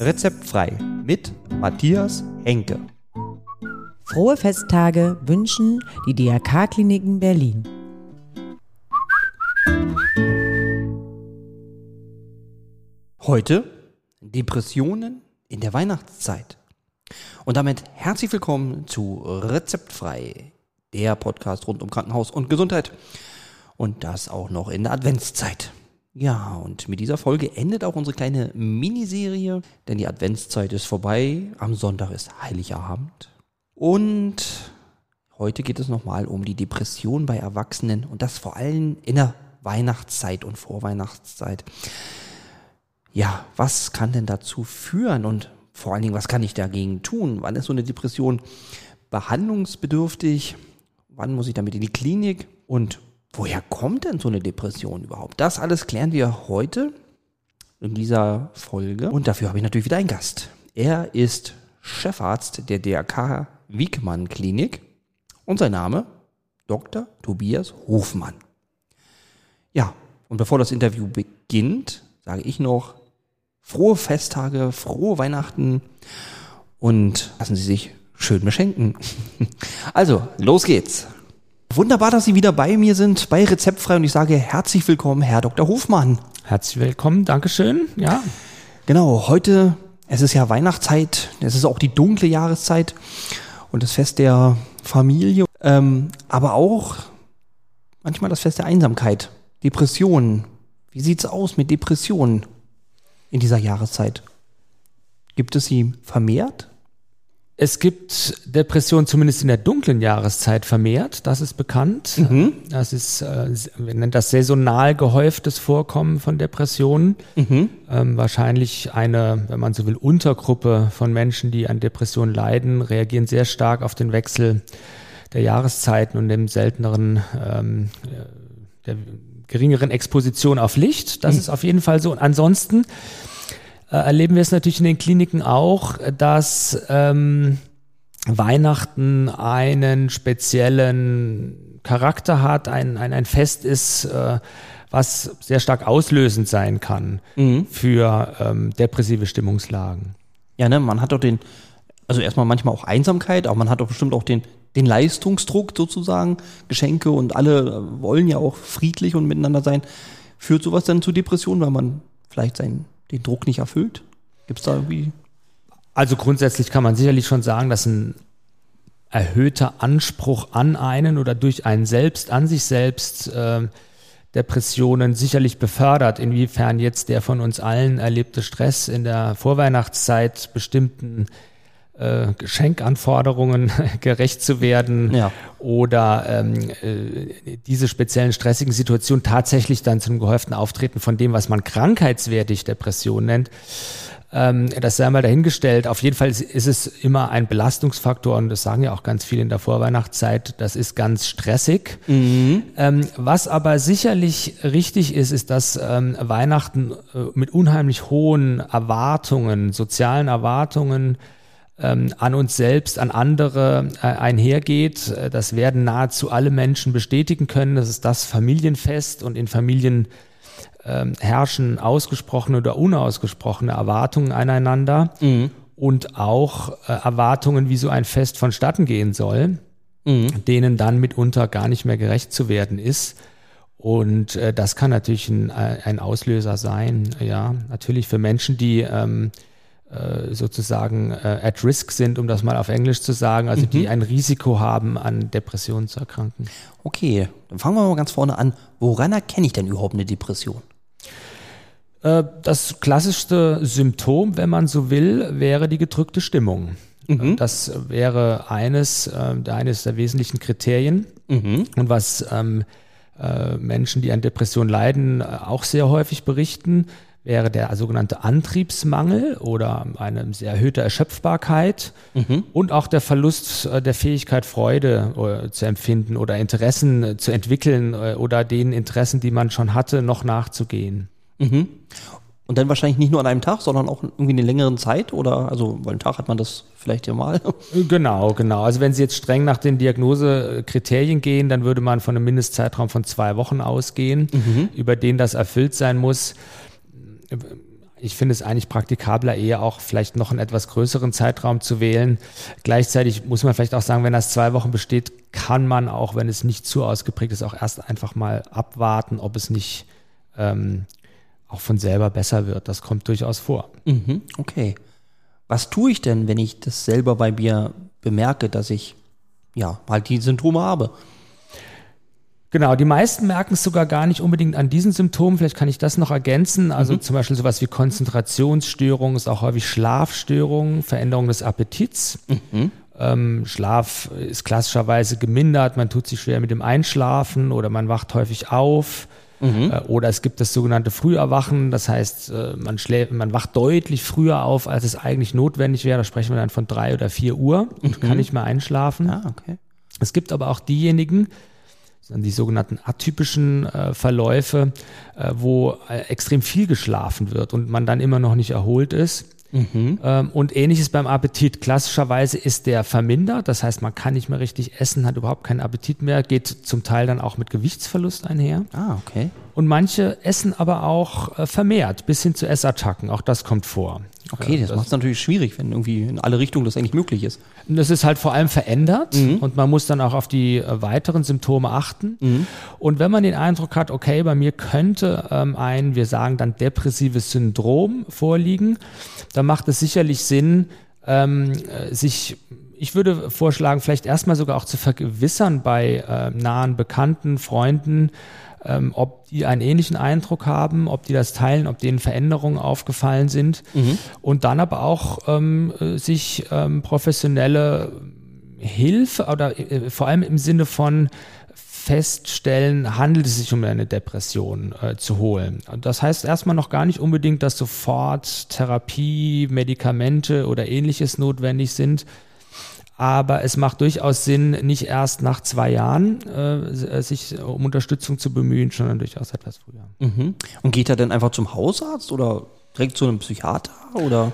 Rezeptfrei mit Matthias Henke. Frohe Festtage wünschen die DRK-Kliniken Berlin. Heute Depressionen in der Weihnachtszeit. Und damit herzlich willkommen zu Rezeptfrei, der Podcast rund um Krankenhaus und Gesundheit. Und das auch noch in der Adventszeit. Ja, und mit dieser Folge endet auch unsere kleine Miniserie, denn die Adventszeit ist vorbei. Am Sonntag ist Heiligabend. Und heute geht es nochmal um die Depression bei Erwachsenen und das vor allem in der Weihnachtszeit und Vorweihnachtszeit. Ja, was kann denn dazu führen und vor allen Dingen, was kann ich dagegen tun? Wann ist so eine Depression behandlungsbedürftig? Wann muss ich damit in die Klinik? Und woher kommt denn so eine Depression überhaupt? Das alles klären wir heute in dieser Folge. Und dafür habe ich natürlich wieder einen Gast. Er ist Chefarzt der DRK Wiegmann Klinik und sein Name Dr. Tobias Hofmann. Ja, und bevor das Interview beginnt, sage ich noch frohe Festtage, frohe Weihnachten und lassen Sie sich schön beschenken. Also, los geht's. Wunderbar, dass Sie wieder bei mir sind, bei Rezeptfrei und ich sage herzlich willkommen, Herr Dr. Hofmann. Herzlich willkommen, Dankeschön. Ja. Genau, heute, es ist ja Weihnachtszeit, es ist auch die dunkle Jahreszeit und das Fest der Familie, ähm, aber auch manchmal das Fest der Einsamkeit, Depressionen. Wie sieht's aus mit Depressionen in dieser Jahreszeit? Gibt es sie vermehrt? Es gibt Depressionen zumindest in der dunklen Jahreszeit vermehrt, das ist bekannt. Mhm. Das ist, äh, wir nennen das saisonal gehäuftes Vorkommen von Depressionen. Mhm. Ähm, wahrscheinlich eine, wenn man so will, Untergruppe von Menschen, die an Depressionen leiden, reagieren sehr stark auf den Wechsel der Jahreszeiten und dem selteneren, ähm, äh, der geringeren Exposition auf Licht. Das Mhm. ist auf jeden Fall so. Und ansonsten erleben wir es natürlich in den Kliniken auch, dass ähm, Weihnachten einen speziellen Charakter hat, ein, ein, ein Fest ist, äh, was sehr stark auslösend sein kann Mhm. für ähm, depressive Stimmungslagen. Ja, ne, man hat doch den, also erstmal manchmal auch Einsamkeit, aber man hat doch bestimmt auch den, den Leistungsdruck sozusagen, Geschenke und alle äh, wollen ja auch friedlich und miteinander sein. Führt sowas dann zu Depressionen, weil man vielleicht seinen, den Druck nicht erfüllt? Gibt es da irgendwie? Also grundsätzlich kann man sicherlich schon sagen, dass ein erhöhter Anspruch an einen oder durch einen selbst, an sich selbst äh, Depressionen sicherlich befördert. Inwiefern jetzt der von uns allen erlebte Stress in der Vorweihnachtszeit bestimmten äh, Geschenkanforderungen gerecht zu werden Ja. oder ähm, äh, diese speziellen stressigen Situationen tatsächlich dann zum gehäuften Auftreten von dem, was man krankheitswertig Depression nennt, ähm, das sei mal dahingestellt. Auf jeden Fall ist, ist es immer ein Belastungsfaktor und das sagen ja auch ganz viele in der Vorweihnachtszeit. Das ist ganz stressig. Ähm, was aber sicherlich richtig ist, ist, dass ähm, Weihnachten äh, mit unheimlich hohen Erwartungen, sozialen Erwartungen ähm, an uns selbst, an andere äh, einhergeht. Äh, Das werden nahezu alle Menschen bestätigen können. Das ist das Familienfest und in Familien ähm, herrschen ausgesprochene oder unausgesprochene Erwartungen aneinander und auch äh, Erwartungen, wie so ein Fest vonstatten gehen soll, denen dann mitunter gar nicht mehr gerecht zu werden ist. Und äh, das kann natürlich ein, ein Auslöser sein, ja, natürlich für Menschen, die ähm, äh, sozusagen äh, at risk sind, um das mal auf Englisch zu sagen, also die ein Risiko haben, an Depressionen zu erkranken. Okay, dann fangen wir mal ganz vorne an. Woran erkenne ich denn überhaupt eine Depression? Äh, Das klassischste Symptom, wenn man so will, wäre die gedrückte Stimmung. Äh, Das wäre eines, äh, eines der wesentlichen Kriterien. Und was ähm, äh, Menschen, die an Depression leiden, äh, auch sehr häufig berichten, wäre der sogenannte Antriebsmangel oder eine sehr erhöhte Erschöpfbarkeit und auch der Verlust äh, der Fähigkeit, Freude äh, zu empfinden oder Interessen äh, zu entwickeln oder den Interessen, die man schon hatte, noch nachzugehen. Und dann wahrscheinlich nicht nur an einem Tag, sondern auch irgendwie eine längeren Zeit oder, also, weil einen Tag hat man das vielleicht ja mal. Genau, genau. Also wenn Sie jetzt streng nach den Diagnosekriterien gehen, dann würde man von einem Mindestzeitraum von zwei Wochen ausgehen, über den das erfüllt sein muss. Ich finde es eigentlich praktikabler, eher auch vielleicht noch einen etwas größeren Zeitraum zu wählen. Gleichzeitig muss man vielleicht auch sagen, wenn das zwei Wochen besteht, kann man auch, wenn es nicht zu ausgeprägt ist, auch erst einfach mal abwarten, ob es nicht ähm, auch von selber besser wird. Das kommt durchaus vor. Mhm, okay. Was tue ich denn, wenn ich das selber bei mir bemerke, dass ich ja halt die Symptome habe? Genau, die meisten merken es sogar gar nicht unbedingt an diesen Symptomen. Vielleicht kann ich das noch ergänzen. Also mhm. zum Beispiel sowas wie Konzentrationsstörungen, ist auch häufig Schlafstörungen, Veränderung des Appetits. Mhm. Ähm, Schlaf ist klassischerweise gemindert, man tut sich schwer mit dem Einschlafen oder man wacht häufig auf. Mhm. Äh, oder es gibt das sogenannte Früherwachen, das heißt, äh, man, schläft, man wacht deutlich früher auf, als es eigentlich notwendig wäre. Da sprechen wir dann von drei oder vier Uhr und mhm. kann nicht mehr einschlafen. Ah, okay. Es gibt aber auch diejenigen, die sogenannten atypischen äh, Verläufe, äh, wo äh, extrem viel geschlafen wird und man dann immer noch nicht erholt ist. Mhm. Ähm, und ähnliches beim Appetit. Klassischerweise ist der vermindert, das heißt, man kann nicht mehr richtig essen, hat überhaupt keinen Appetit mehr, geht zum Teil dann auch mit Gewichtsverlust einher. Ah, okay. Und manche essen aber auch äh, vermehrt, bis hin zu Essattacken. Auch das kommt vor. Okay, das, das macht es natürlich schwierig, wenn irgendwie in alle Richtungen das eigentlich möglich ist. Das ist halt vor allem verändert mhm. und man muss dann auch auf die äh, weiteren Symptome achten. Mhm. Und wenn man den Eindruck hat, okay, bei mir könnte ähm, ein, wir sagen dann depressives Syndrom vorliegen, dann macht es sicherlich Sinn, ähm, äh, sich ich würde vorschlagen, vielleicht erstmal sogar auch zu vergewissern bei äh, nahen Bekannten, Freunden, ähm, ob die einen ähnlichen Eindruck haben, ob die das teilen, ob denen Veränderungen aufgefallen sind mhm. und dann aber auch ähm, sich ähm, professionelle Hilfe oder äh, vor allem im Sinne von feststellen, handelt es sich um eine Depression äh, zu holen. Das heißt erstmal noch gar nicht unbedingt, dass sofort Therapie, Medikamente oder ähnliches notwendig sind, aber es macht durchaus Sinn, nicht erst nach zwei Jahren äh, sich um Unterstützung zu bemühen, sondern durchaus etwas früher. Mhm. Und geht er denn einfach zum Hausarzt oder direkt zu einem Psychiater oder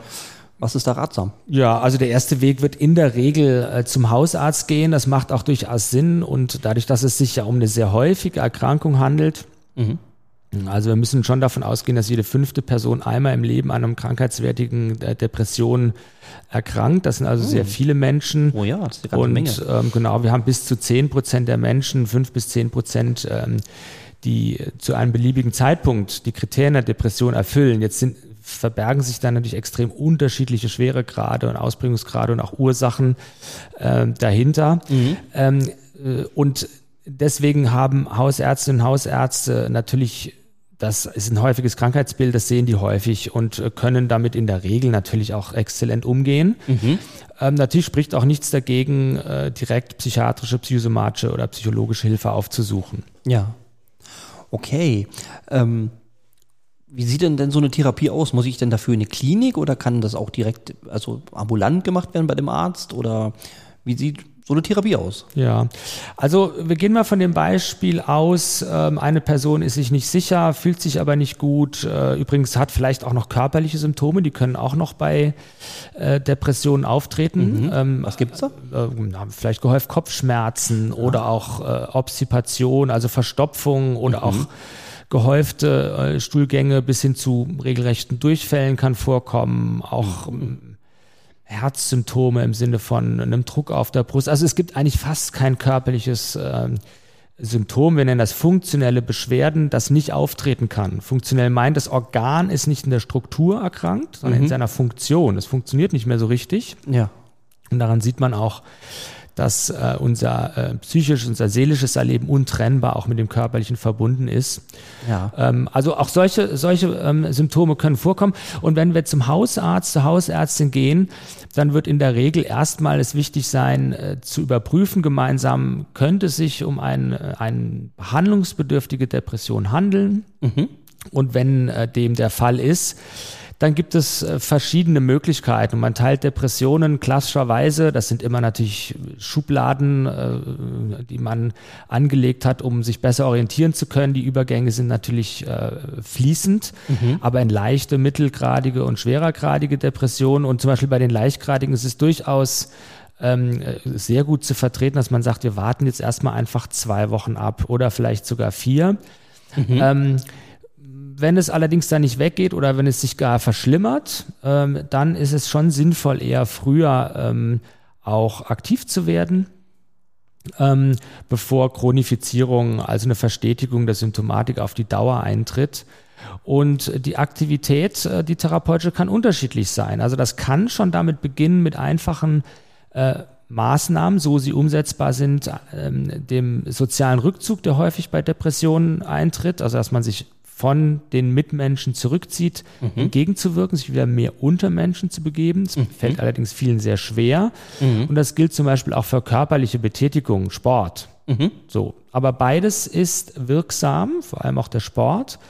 was ist da ratsam? Ja, also der erste Weg wird in der Regel äh, zum Hausarzt gehen. Das macht auch durchaus Sinn und dadurch, dass es sich ja um eine sehr häufige Erkrankung handelt, mhm also wir müssen schon davon ausgehen, dass jede fünfte Person einmal im Leben an einem krankheitswertigen äh, Depression erkrankt. Das sind also oh. sehr viele Menschen. Oh ja, das ist eine Und Menge. Ähm, genau, wir haben bis zu zehn Prozent der Menschen, fünf bis zehn Prozent, ähm, die zu einem beliebigen Zeitpunkt die Kriterien der Depression erfüllen. Jetzt sind verbergen sich dann natürlich extrem unterschiedliche Schweregrade und Ausprägungsgrade und auch Ursachen äh, dahinter. Mhm. Ähm, äh, und deswegen haben Hausärztinnen und Hausärzte natürlich das ist ein häufiges Krankheitsbild, das sehen die häufig und äh, können damit in der Regel natürlich auch exzellent umgehen. Mhm. Ähm, natürlich spricht auch nichts dagegen, äh, direkt psychiatrische, psychosomatische oder psychologische Hilfe aufzusuchen. Ja. Okay. Ähm, wie sieht denn denn so eine Therapie aus? Muss ich denn dafür in eine Klinik oder kann das auch direkt, also ambulant gemacht werden bei dem Arzt? Oder wie sieht so eine Therapie aus? Ja, also wir gehen mal von dem Beispiel aus, ähm, eine Person ist sich nicht sicher, fühlt sich aber nicht gut, äh, übrigens hat vielleicht auch noch körperliche Symptome, die können auch noch bei äh, Depressionen auftreten. Mhm. Ähm, Was gibt's da? Äh, vielleicht gehäuft Kopfschmerzen ja. oder auch Obstipation, also Verstopfung oder mhm. auch gehäufte Stuhlgänge bis hin zu regelrechten Durchfällen kann vorkommen, auch mhm Herzsymptome im Sinne von einem Druck auf der Brust. Also es gibt eigentlich fast kein körperliches äh, Symptom, wir nennen das funktionelle Beschwerden, das nicht auftreten kann. Funktionell meint, das Organ ist nicht in der Struktur erkrankt, sondern mhm. in seiner Funktion. Es funktioniert nicht mehr so richtig. Ja. Und daran sieht man auch, dass äh, unser äh, psychisches, unser seelisches Erleben untrennbar auch mit dem körperlichen verbunden ist. Ja. Ähm, also auch solche, solche ähm, Symptome können vorkommen. Und wenn wir zum Hausarzt, zur Hausärztin gehen, dann wird in der Regel erstmal es wichtig sein, äh, zu überprüfen gemeinsam, könnte es sich um ein, eine behandlungsbedürftige Depression handeln. Mhm. Und wenn äh, dem der Fall ist, dann gibt es äh, verschiedene Möglichkeiten. Man teilt Depressionen klassischerweise, das sind immer natürlich Schubladen, äh, die man angelegt hat, um sich besser orientieren zu können. Die Übergänge sind natürlich äh, fließend, mhm. aber in leichte, mittelgradige und schwerergradige Depressionen und zum Beispiel bei den leichtgradigen ist es durchaus ähm, sehr gut zu vertreten, dass man sagt, wir warten jetzt erstmal einfach zwei Wochen ab oder vielleicht sogar vier. Mhm. Ähm, wenn es allerdings dann nicht weggeht oder wenn es sich gar verschlimmert, ähm, dann ist es schon sinnvoll, eher früher ähm, auch aktiv zu werden, ähm, bevor Chronifizierung, also eine Verstetigung der Symptomatik auf die Dauer eintritt. Und die Aktivität, äh, die therapeutische, kann unterschiedlich sein. Also das kann schon damit beginnen mit einfachen äh, Maßnahmen, so sie umsetzbar sind, ähm, dem sozialen Rückzug, der häufig bei Depressionen eintritt, also dass man sich von den Mitmenschen zurückzieht, mhm. entgegenzuwirken, sich wieder mehr unter Menschen zu begeben. Das mhm. fällt allerdings vielen sehr schwer. Mhm. Und das gilt zum Beispiel auch für körperliche Betätigung, Sport. Mhm. So. Aber beides ist wirksam, vor allem auch der Sport.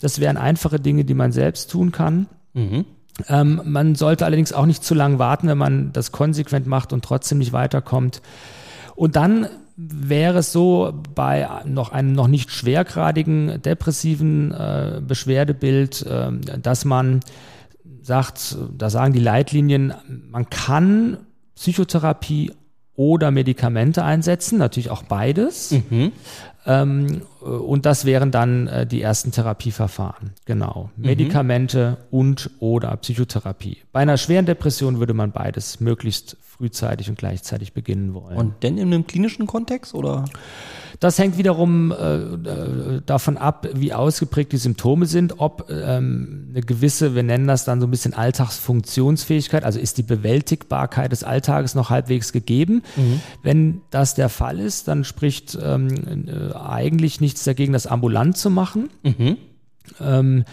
Das wären einfache Dinge, die man selbst tun kann. Mhm. Ähm, man sollte allerdings auch nicht zu lange warten, wenn man das konsequent macht und trotzdem nicht weiterkommt. Und dann wäre es so bei noch einem noch nicht schwergradigen depressiven äh, Beschwerdebild, äh, dass man sagt, da sagen die Leitlinien, man kann Psychotherapie oder Medikamente einsetzen, natürlich auch beides. Mhm. Ähm, und das wären dann äh, die ersten Therapieverfahren. Genau. Mhm. Medikamente und oder Psychotherapie. Bei einer schweren Depression würde man beides möglichst frühzeitig und gleichzeitig beginnen wollen. Und denn in einem klinischen Kontext oder? Das hängt wiederum äh, äh, davon ab, wie ausgeprägt die Symptome sind, ob ähm, eine gewisse, wir nennen das dann so ein bisschen Alltagsfunktionsfähigkeit, also ist die Bewältigbarkeit des Alltages noch halbwegs gegeben. Mhm. Wenn das der Fall ist, dann spricht ähm, äh, eigentlich nichts dagegen, das ambulant zu machen. Mhm. Ähm,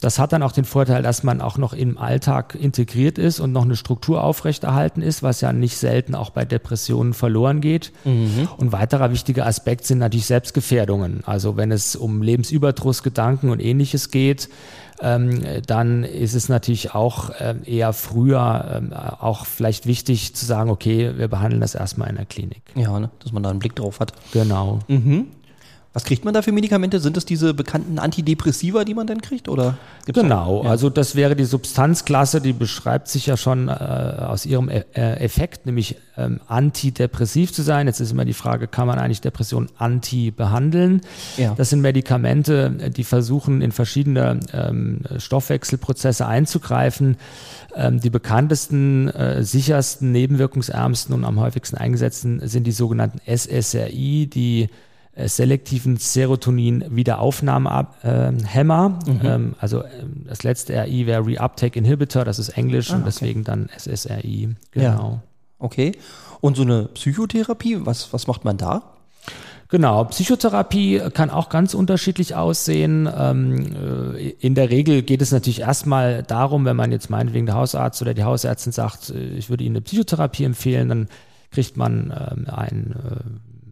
das hat dann auch den Vorteil, dass man auch noch im Alltag integriert ist und noch eine Struktur aufrechterhalten ist, was ja nicht selten auch bei Depressionen verloren geht. Mhm. Und weiterer wichtiger Aspekt sind natürlich Selbstgefährdungen. Also wenn es um Lebensüberdrussgedanken und ähnliches geht, ähm, dann ist es natürlich auch ähm, eher früher ähm, auch vielleicht wichtig zu sagen, okay, wir behandeln das erstmal in der Klinik. Ja, ne? dass man da einen Blick drauf hat. Genau. Mhm. Was kriegt man da für Medikamente? Sind das diese bekannten Antidepressiva, die man dann kriegt? Oder genau, ja. also das wäre die Substanzklasse, die beschreibt sich ja schon äh, aus ihrem e äh, Effekt, nämlich ähm, antidepressiv zu sein. Jetzt ist immer die Frage, kann man eigentlich Depression anti behandeln? Ja. Das sind Medikamente, die versuchen in verschiedene ähm, Stoffwechselprozesse einzugreifen. Ähm, die bekanntesten, äh, sichersten, nebenwirkungsärmsten und am häufigsten eingesetzten sind die sogenannten SSRI, die selektiven Serotonin-Wiederaufnahmehämmer. Mhm. Ähm, also ähm, das letzte RI wäre Reuptake Inhibitor, das ist Englisch ah, und deswegen dann SSRI. Genau. Ja. Okay. Und so eine Psychotherapie, was, was macht man da? Genau, Psychotherapie kann auch ganz unterschiedlich aussehen. Ähm, äh, in der Regel geht es natürlich erstmal darum, wenn man jetzt meinetwegen der Hausarzt oder die Hausärztin sagt, äh, ich würde Ihnen eine Psychotherapie empfehlen, dann kriegt man ähm, ein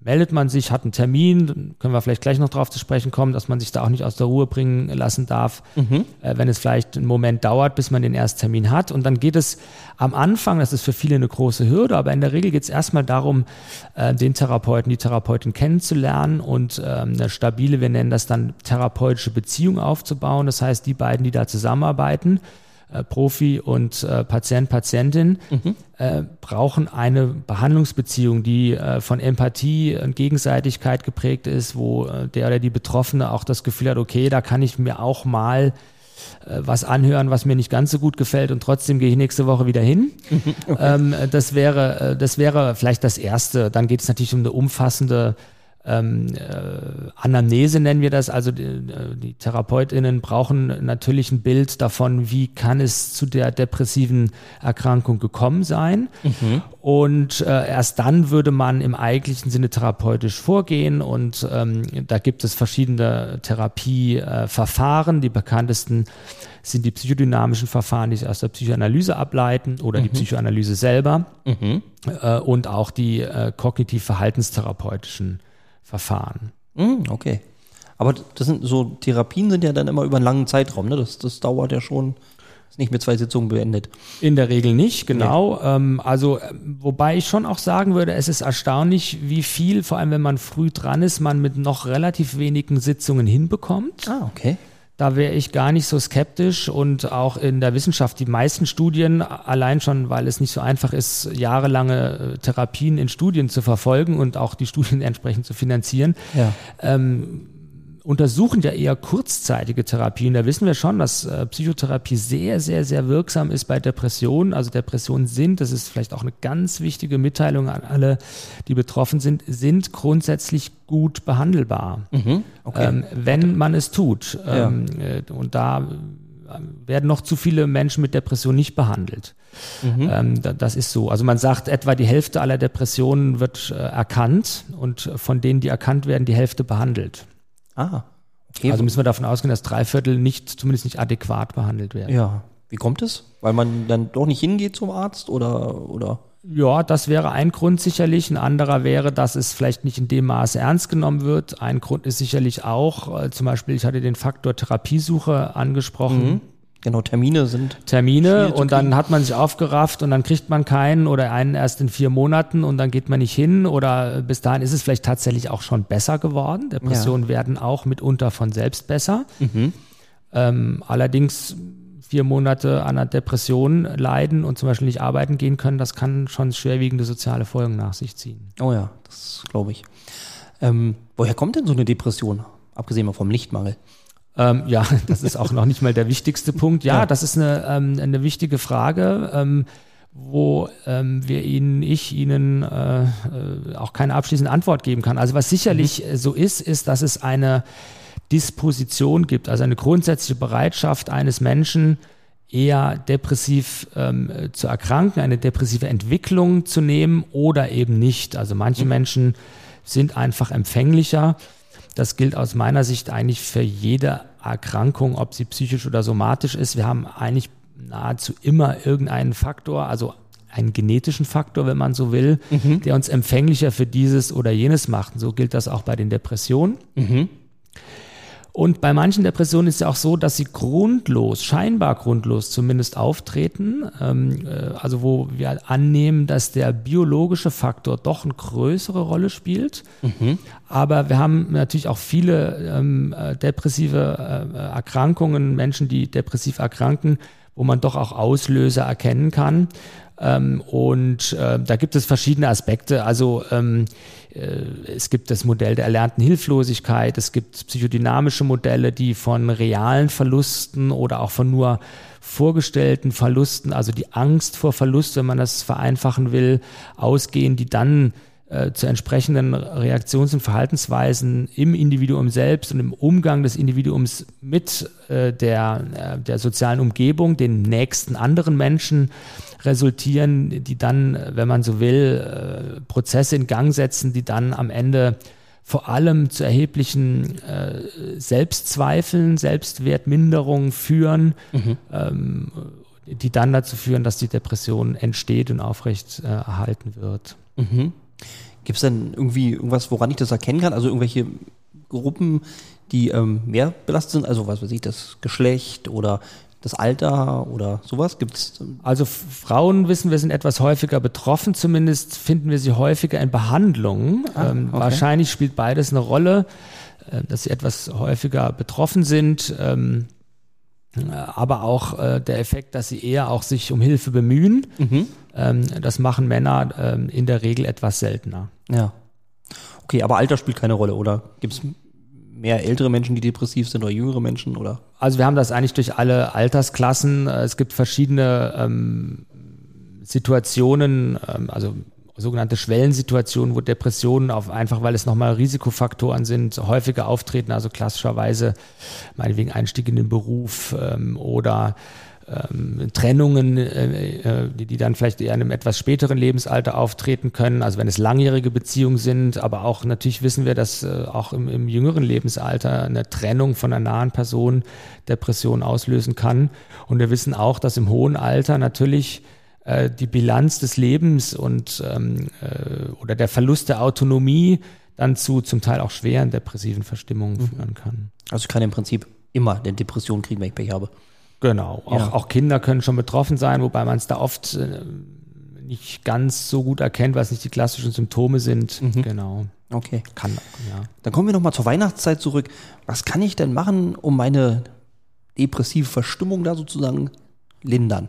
meldet man sich, hat einen Termin, können wir vielleicht gleich noch darauf zu sprechen kommen, dass man sich da auch nicht aus der Ruhe bringen lassen darf, mhm. äh, wenn es vielleicht einen Moment dauert, bis man den Ersttermin hat. Und dann geht es am Anfang, das ist für viele eine große Hürde, aber in der Regel geht es erstmal darum, äh, den Therapeuten, die Therapeutin kennenzulernen und äh, eine stabile, wir nennen das dann therapeutische Beziehung aufzubauen. Das heißt, die beiden, die da zusammenarbeiten, äh, Profi und äh, Patient, Patientin mhm. äh, brauchen eine Behandlungsbeziehung, die äh, von Empathie und Gegenseitigkeit geprägt ist, wo äh, der oder die Betroffene auch das Gefühl hat, okay, da kann ich mir auch mal was anhören, was mir nicht ganz so gut gefällt und trotzdem gehe ich nächste Woche wieder hin. Okay. Ähm, das wäre, das wäre vielleicht das Erste. Dann geht es natürlich um eine umfassende ähm, äh, Anamnese nennen wir das. Also die, äh, die TherapeutInnen brauchen natürlich ein Bild davon, wie kann es zu der depressiven Erkrankung gekommen sein. Mhm. Und äh, erst dann würde man im eigentlichen Sinne therapeutisch vorgehen. Und ähm, da gibt es verschiedene Therapieverfahren. die bekanntesten sind die psychodynamischen Verfahren, die sich aus der Psychoanalyse ableiten oder mhm. die Psychoanalyse selber mhm. äh, und auch die äh, kognitiv-verhaltenstherapeutischen Verfahren. Mm, okay. Aber das sind so Therapien sind ja dann immer über einen langen Zeitraum, ne? Das, das dauert ja schon, ist nicht mit zwei Sitzungen beendet. In der Regel nicht, genau. Nee. Ähm, also, wobei ich schon auch sagen würde, es ist erstaunlich, wie viel, vor allem wenn man früh dran ist, man mit noch relativ wenigen Sitzungen hinbekommt. Ah, okay. Da wäre ich gar nicht so skeptisch und auch in der Wissenschaft die meisten Studien, allein schon, weil es nicht so einfach ist, jahrelange äh, Therapien in Studien zu verfolgen und auch die Studien entsprechend zu finanzieren, ja. ähm, untersuchen ja eher kurzzeitige Therapien. Da wissen wir schon, dass äh, Psychotherapie sehr, sehr, sehr wirksam ist bei Depressionen. Also Depressionen sind, das ist vielleicht auch eine ganz wichtige Mitteilung an alle, die betroffen sind, sind grundsätzlich gut behandelbar, Mhm. Okay. ähm, wenn man es tut. Ja. Ähm, äh, und da äh, werden noch zu viele Menschen mit Depression nicht behandelt. Mhm. Ähm, da, das ist so. Also man sagt, etwa die Hälfte aller Depressionen wird äh, erkannt und von denen, die erkannt werden, die Hälfte behandelt. Ah. Okay. Also müssen wir davon ausgehen, dass drei Viertel nicht, zumindest nicht adäquat behandelt werden. ja. Wie kommt es? Weil man dann doch nicht hingeht zum Arzt oder oder? Ja, das wäre ein Grund sicherlich. Ein anderer wäre, dass es vielleicht nicht in dem Maße ernst genommen wird. Ein Grund ist sicherlich auch, äh, zum Beispiel, ich hatte den Faktor Therapiesuche angesprochen. Genau, Termine sind. Termine und dann hat man sich aufgerafft und dann kriegt man keinen oder einen erst in vier Monaten und dann geht man nicht hin oder bis dahin ist es vielleicht tatsächlich auch schon besser geworden. Depressionen werden auch mitunter von selbst besser. Ähm, allerdings vier Monate an einer Depression leiden und zum Beispiel nicht arbeiten gehen können, das kann schon schwerwiegende soziale Folgen nach sich ziehen. Oh ja, das glaube ich. Ähm, woher kommt denn so eine Depression? Abgesehen mal vom Lichtmangel. Ähm, ja, das ist auch noch nicht mal der wichtigste Punkt. Ja, Ja. das ist eine, ähm, eine wichtige Frage, ähm, wo ähm, wir Ihnen, ich Ihnen äh, äh, auch keine abschließende Antwort geben kann. Also was sicherlich äh, so ist, ist, dass es eine Disposition gibt, also eine grundsätzliche Bereitschaft eines Menschen, eher depressiv ähm, äh, zu erkranken, eine depressive Entwicklung zu nehmen oder eben nicht. Also manche Menschen sind einfach empfänglicher. Das gilt aus meiner Sicht eigentlich für jede Erkrankung, ob sie psychisch oder somatisch ist. Wir haben eigentlich nahezu immer irgendeinen Faktor, also einen genetischen Faktor, wenn man so will, der uns empfänglicher für dieses oder jenes macht. Und so gilt das auch bei den Depressionen. Und bei manchen Depressionen ist es ja auch so, dass sie grundlos, scheinbar grundlos zumindest auftreten. Ähm, äh, also wo wir annehmen, dass der biologische Faktor doch eine größere Rolle spielt. Aber wir haben natürlich auch viele ähm, äh, depressive äh, Erkrankungen, Menschen, die depressiv erkranken, wo man doch auch Auslöser erkennen kann. Ähm, und äh, da gibt es verschiedene Aspekte. Also ähm, äh, es gibt das Modell der erlernten Hilflosigkeit, es gibt psychodynamische Modelle, die von realen Verlusten oder auch von nur vorgestellten Verlusten, also die Angst vor Verlust, wenn man das vereinfachen will, ausgehen, die dann äh, zu entsprechenden Reaktions- und Verhaltensweisen im Individuum selbst und im Umgang des Individuums mit äh, der, äh, der sozialen Umgebung, den nächsten anderen Menschen resultieren, die dann, wenn man so will, äh, Prozesse in Gang setzen, die dann am Ende vor allem zu erheblichen äh, Selbstzweifeln, Selbstwertminderungen führen, ähm, die dann dazu führen, dass die Depression entsteht und aufrecht erhalten wird. Gibt es denn irgendwie irgendwas, woran ich das erkennen kann? Also irgendwelche Gruppen, die ähm, mehr belastet sind? Also was weiß ich, das Geschlecht oder das Alter oder sowas? Gibt es? Also Frauen wissen wir sind etwas häufiger betroffen, zumindest finden wir sie häufiger in Behandlungen. ähm, okay. Wahrscheinlich spielt beides eine Rolle, äh, dass sie etwas häufiger betroffen sind. Ähm, äh, aber auch äh, der Effekt, dass sie eher auch sich um Hilfe bemühen. Ähm, das machen Männer ähm, in der Regel etwas seltener. Ja. Okay, aber Alter spielt keine Rolle, oder? Gibt es mehr ältere Menschen, die depressiv sind oder jüngere Menschen oder? Also wir haben das eigentlich durch alle Altersklassen. Äh, Es gibt verschiedene ähm, Situationen, ähm, also sogenannte Schwellensituationen, wo Depressionen auf einfach, weil es nochmal Risikofaktoren sind, häufiger auftreten, also klassischerweise meinetwegen Einstieg in den Beruf ähm, oder ähm, Trennungen, äh, äh, die, die dann vielleicht eher in einem etwas späteren Lebensalter auftreten können, also wenn es langjährige Beziehungen sind, aber auch natürlich wissen wir, dass äh, auch im, im jüngeren Lebensalter eine Trennung von einer nahen Person Depression auslösen kann. Und wir wissen auch, dass im hohen Alter natürlich äh, die Bilanz des Lebens und ähm, äh, oder der Verlust der Autonomie dann zu zum Teil auch schweren depressiven Verstimmungen führen kann. Also ich kann im Prinzip immer eine Depression kriegen, wenn ich Pech habe. Genau. Auch, Ja. auch Kinder können schon betroffen sein, wobei man es da oft äh, nicht ganz so gut erkennt, es nicht die klassischen Symptome sind. Genau. Okay. Kann, ja. Dann kommen wir nochmal zur Weihnachtszeit zurück. Was kann ich denn machen, um meine depressive Verstimmung da sozusagen lindern?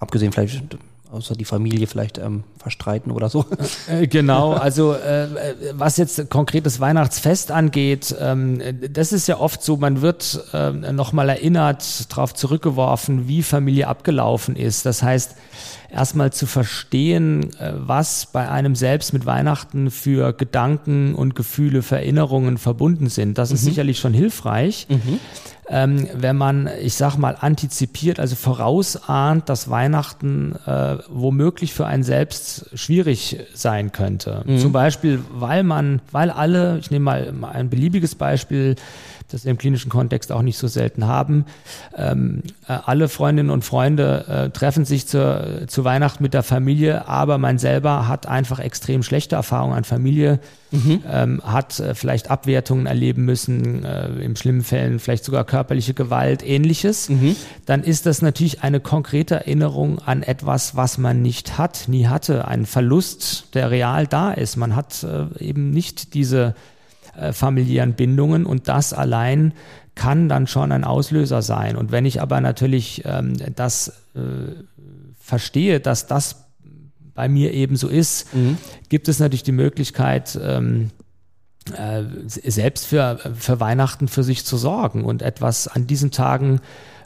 Abgesehen vielleicht Außer die Familie vielleicht ähm, verstreiten oder so. Äh, genau, also äh, was jetzt konkretes Weihnachtsfest angeht, ähm, das ist ja oft so, man wird äh, nochmal erinnert, darauf zurückgeworfen, wie Familie abgelaufen ist. Das heißt, erstmal zu verstehen, äh, was bei einem selbst mit Weihnachten für Gedanken und Gefühle, für Erinnerungen verbunden sind. Das ist mhm. sicherlich schon hilfreich. Mhm ähm, wenn man, ich sag mal, antizipiert, also vorausahnt, dass Weihnachten äh, womöglich für einen selbst schwierig sein könnte. Mhm. Zum Beispiel, weil man, weil alle, ich nehme mal ein beliebiges Beispiel, das wir im klinischen Kontext auch nicht so selten haben. Ähm, äh, alle Freundinnen und Freunde äh, treffen sich zur, zu Weihnachten mit der Familie, aber man selber hat einfach extrem schlechte Erfahrungen an Familie, mhm. ähm, hat äh, vielleicht Abwertungen erleben müssen, äh, im schlimmen Fällen vielleicht sogar körperliche Gewalt, ähnliches. Mhm. Dann ist das natürlich eine konkrete Erinnerung an etwas, was man nicht hat, nie hatte, ein Verlust, der real da ist. Man hat äh, eben nicht diese äh, familiären Bindungen und das allein kann dann schon ein Auslöser sein. Und wenn ich aber natürlich ähm, das äh, verstehe, dass das bei mir eben so ist, mhm. gibt es natürlich die Möglichkeit, ähm, äh, selbst für, für Weihnachten für sich zu sorgen und etwas an diesen Tagen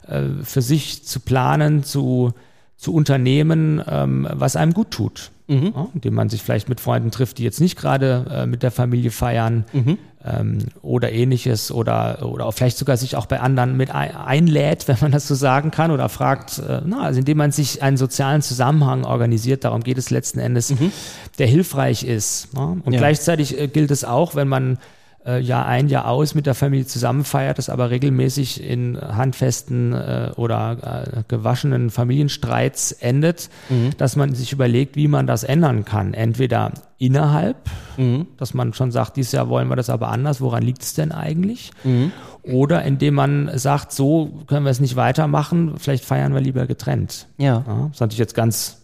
äh, für sich zu planen, zu, zu unternehmen, ähm, was einem gut tut mhm. ja, indem man sich vielleicht mit Freunden trifft, die jetzt nicht gerade äh, mit der Familie feiern mhm. ähm, oder ähnliches oder, oder vielleicht sogar sich auch bei anderen mit ein, einlädt, wenn man das so sagen kann, oder fragt, äh, na, also indem man sich einen sozialen Zusammenhang organisiert, darum geht es letzten Endes, mhm. der hilfreich ist. Ja? Und ja. gleichzeitig äh, gilt es auch, wenn man äh, Jahr ein, Jahr aus mit der Familie zusammen feiert, das aber regelmäßig in handfesten äh, oder äh, gewaschenen Familienstreits endet, mhm. dass man sich überlegt, wie man das ändern kann. Entweder innerhalb, mhm. dass man schon sagt, dieses Jahr wollen wir das aber anders, woran liegt es denn eigentlich? Mhm. Oder indem man sagt, so können wir es nicht weitermachen, vielleicht feiern wir lieber getrennt. Ja. ja das ist natürlich jetzt ganz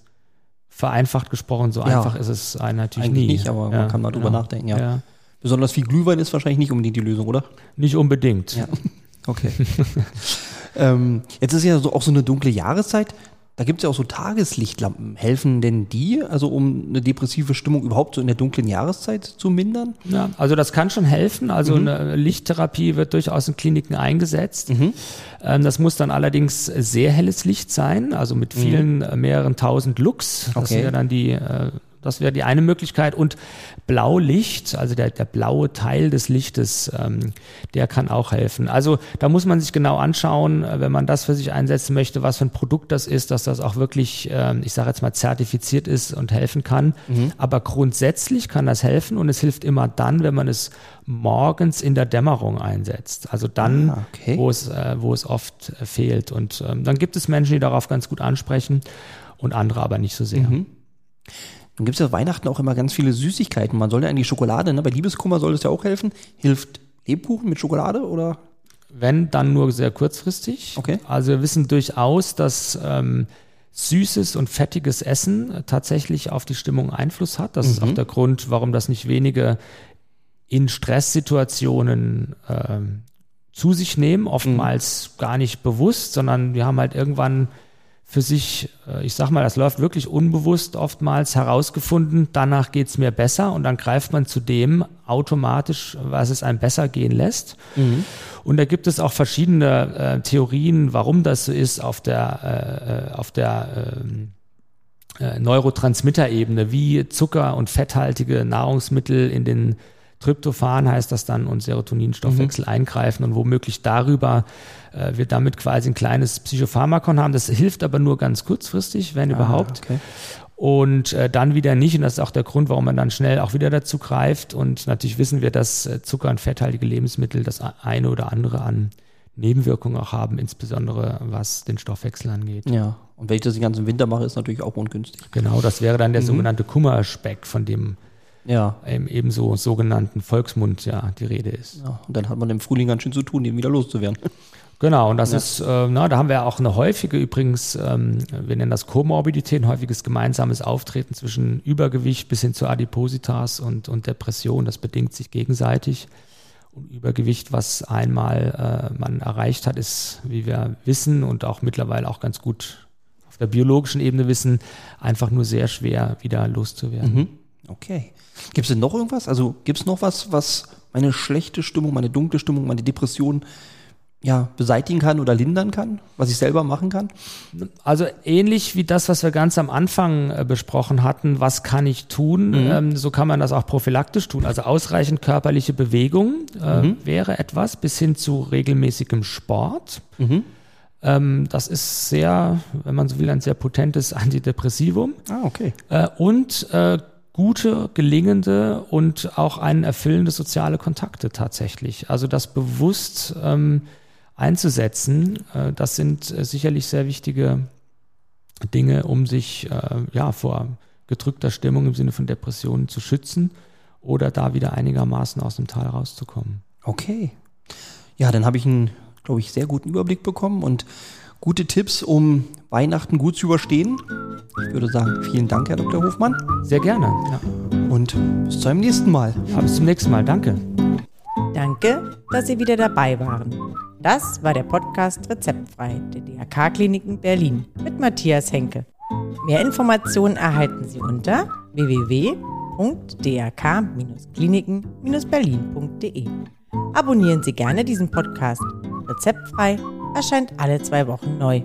vereinfacht gesprochen, so ja. einfach ist es natürlich Eigentlich nie. nicht, aber ja, man kann mal drüber genau. nachdenken, ja. Ja. Besonders viel Glühwein ist wahrscheinlich nicht unbedingt die Lösung, oder? Nicht unbedingt. Ja. Okay. ähm, jetzt ist ja so auch so eine dunkle Jahreszeit. Da gibt es ja auch so Tageslichtlampen. Helfen denn die, also um eine depressive Stimmung überhaupt so in der dunklen Jahreszeit zu mindern? Ja, also das kann schon helfen. Also mhm. eine Lichttherapie wird durchaus in Kliniken eingesetzt. Mhm. Ähm, das muss dann allerdings sehr helles Licht sein, also mit vielen mhm. Mehreren tausend Lux. Das okay. wäre dann die äh, das wäre die eine Möglichkeit. Und Blaulicht, also der, der blaue Teil des Lichtes, ähm, der kann auch helfen. Also da muss man sich genau anschauen, äh, wenn man das für sich einsetzen möchte, was für ein Produkt das ist, dass das auch wirklich, ähm, ich sage jetzt mal, zertifiziert ist und helfen kann. Mhm. Aber grundsätzlich kann das helfen und es hilft immer dann, wenn man es morgens in der Dämmerung einsetzt. Also dann, ah, okay. wo, es, äh, wo es oft äh, fehlt. Und ähm, dann gibt es Menschen, die darauf ganz gut ansprechen und andere aber nicht so sehr. Mhm. Dann gibt es ja Weihnachten auch immer ganz viele Süßigkeiten. Man soll ja eigentlich Schokolade, ne? bei Liebeskummer soll es ja auch helfen. Hilft Lebkuchen mit Schokolade oder? Wenn, dann nur sehr kurzfristig. Okay. Also wir wissen durchaus, dass ähm, süßes und fettiges Essen tatsächlich auf die Stimmung Einfluss hat. Das mhm. ist auch der Grund, warum das nicht wenige in Stresssituationen ähm, zu sich nehmen, oftmals mhm. gar nicht bewusst, sondern wir haben halt irgendwann für sich, äh, ich sag mal, das läuft wirklich unbewusst oftmals herausgefunden, danach geht's mir besser und dann greift man zu dem automatisch, was es einem besser gehen lässt. Mhm. Und da gibt es auch verschiedene äh, Theorien, warum das so ist auf der, äh, äh auf der ähm, äh, Neurotransmitter-Ebene, wie Zucker und fetthaltige Nahrungsmittel in den Tryptophan heißt das dann und Serotoninstoffwechsel mhm. eingreifen und womöglich darüber äh, wir damit quasi ein kleines Psychopharmakon haben. Das hilft aber nur ganz kurzfristig, wenn ah, überhaupt. Okay. Und äh, dann wieder nicht. Und das ist auch der Grund, warum man dann schnell auch wieder dazu greift. Und natürlich wissen wir, dass äh, Zucker- und fetthaltige Lebensmittel das eine oder andere an Nebenwirkungen auch haben, insbesondere was den Stoffwechsel angeht. Ja, und wenn ich das den ganzen Winter mache, ist natürlich auch ungünstig. Genau, das wäre dann der mhm. sogenannte Kummerspeck, von dem ja. im ebenso sogenannten Volksmund ja die Rede ist. Ja, und dann hat man im Frühling ganz schön zu tun, den wieder loszuwerden. Genau, und das ja. ist, äh, na, da haben wir auch eine häufige, übrigens, ähm, wir nennen das Komorbidität, ein häufiges gemeinsames Auftreten zwischen Übergewicht bis hin zu Adipositas und, und Depression. Das bedingt sich gegenseitig. Und Übergewicht, was einmal äh, man erreicht hat, ist, wie wir wissen und auch mittlerweile auch ganz gut der biologischen Ebene wissen, einfach nur sehr schwer wieder loszuwerden. Mhm. Okay. Gibt es denn noch irgendwas? Also gibt es noch was, was meine schlechte Stimmung, meine dunkle Stimmung, meine Depression ja, beseitigen kann oder lindern kann, was ich selber machen kann? Also ähnlich wie das, was wir ganz am Anfang äh, besprochen hatten, was kann ich tun, mhm. ähm, so kann man das auch prophylaktisch tun. Also ausreichend körperliche Bewegung äh, mhm. wäre etwas, bis hin zu regelmäßigem Sport. Mhm. Ähm, das ist sehr, wenn man so will, ein sehr potentes Antidepressivum. Ah, okay. Äh, und äh, gute, gelingende und auch ein erfüllende soziale Kontakte tatsächlich. Also das bewusst ähm, einzusetzen. Äh, das sind äh, sicherlich sehr wichtige Dinge, um sich äh, ja, vor gedrückter Stimmung im Sinne von Depressionen zu schützen oder da wieder einigermaßen aus dem Tal rauszukommen. Okay. Ja, dann habe ich einen, glaube ich, sehr guten Überblick bekommen und gute Tipps, um Weihnachten gut zu überstehen. Ich würde sagen, vielen Dank, Herr Dr. Hofmann. Sehr gerne. Ja. Und bis zu einem nächsten Mal. Ja, bis zum nächsten Mal. Danke. Danke, dass Sie wieder dabei waren. Das war der Podcast Rezeptfrei der DRK-Kliniken Berlin mit Matthias Henke. Mehr Informationen erhalten Sie unter www.drk-kliniken-berlin.de. Abonnieren Sie gerne diesen Podcast. Rezeptfrei erscheint alle zwei Wochen neu.